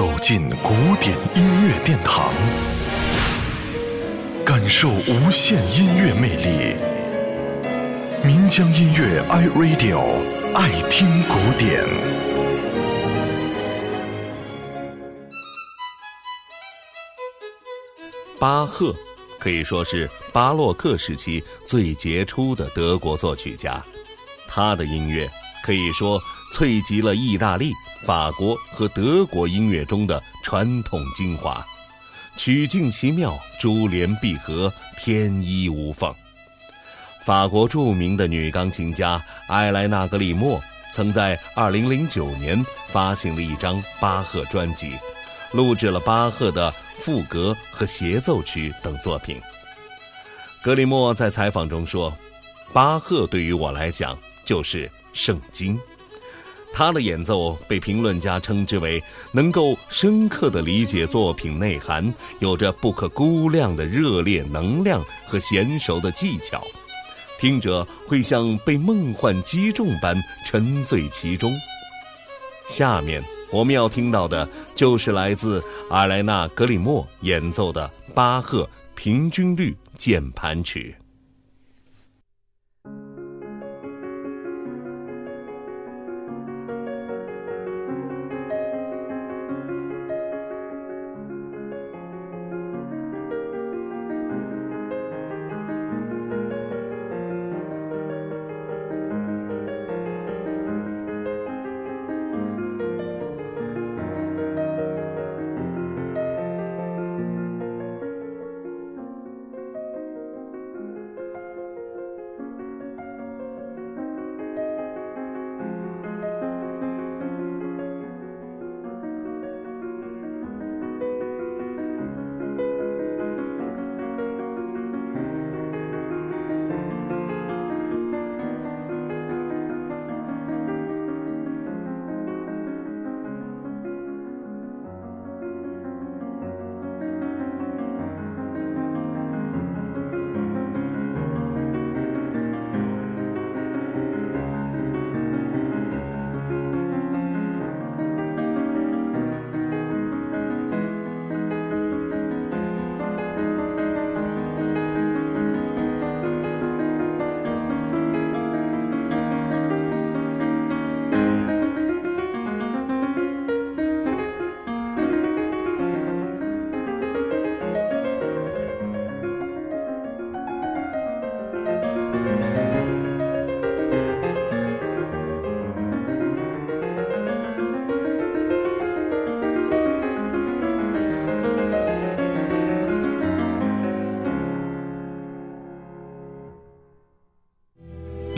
走进古典音乐殿堂，感受无限音乐魅力。民江音乐 iRadio 爱听古典。巴赫可以说是巴洛克时期最杰出的德国作曲家，他的音乐可以说萃集了意大利。法国和德国音乐中的传统精华，曲径奇妙，珠联璧合，天衣无缝。法国著名的女钢琴家埃莱娜·格里莫曾在2009年发行了一张巴赫专辑，录制了巴赫的赋格和协奏曲等作品。格里莫在采访中说：“巴赫对于我来讲就是圣经。”他的演奏被评论家称之为能够深刻地理解作品内涵，有着不可估量的热烈能量和娴熟的技巧，听者会像被梦幻击中般沉醉其中。下面我们要听到的就是来自阿莱纳·格里莫演奏的巴赫平均律键盘曲。